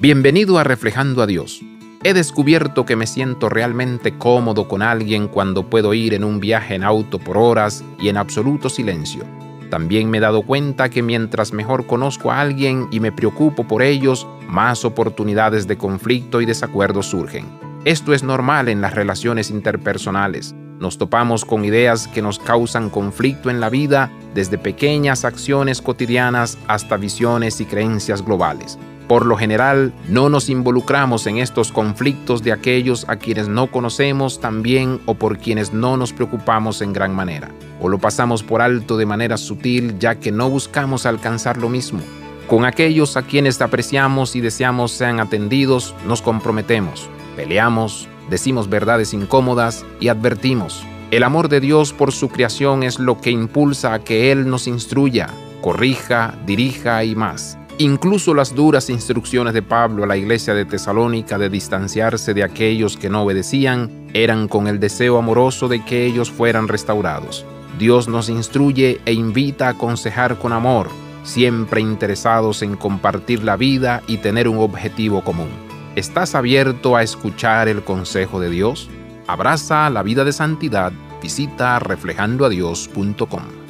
Bienvenido a Reflejando a Dios. He descubierto que me siento realmente cómodo con alguien cuando puedo ir en un viaje en auto por horas y en absoluto silencio. También me he dado cuenta que mientras mejor conozco a alguien y me preocupo por ellos, más oportunidades de conflicto y desacuerdo surgen. Esto es normal en las relaciones interpersonales. Nos topamos con ideas que nos causan conflicto en la vida, desde pequeñas acciones cotidianas hasta visiones y creencias globales. Por lo general, no nos involucramos en estos conflictos de aquellos a quienes no conocemos tan bien o por quienes no nos preocupamos en gran manera, o lo pasamos por alto de manera sutil ya que no buscamos alcanzar lo mismo. Con aquellos a quienes apreciamos y deseamos sean atendidos, nos comprometemos, peleamos, decimos verdades incómodas y advertimos. El amor de Dios por su creación es lo que impulsa a que Él nos instruya, corrija, dirija y más. Incluso las duras instrucciones de Pablo a la iglesia de Tesalónica de distanciarse de aquellos que no obedecían eran con el deseo amoroso de que ellos fueran restaurados. Dios nos instruye e invita a aconsejar con amor, siempre interesados en compartir la vida y tener un objetivo común. ¿Estás abierto a escuchar el consejo de Dios? Abraza la vida de santidad. Visita reflejandoadios.com.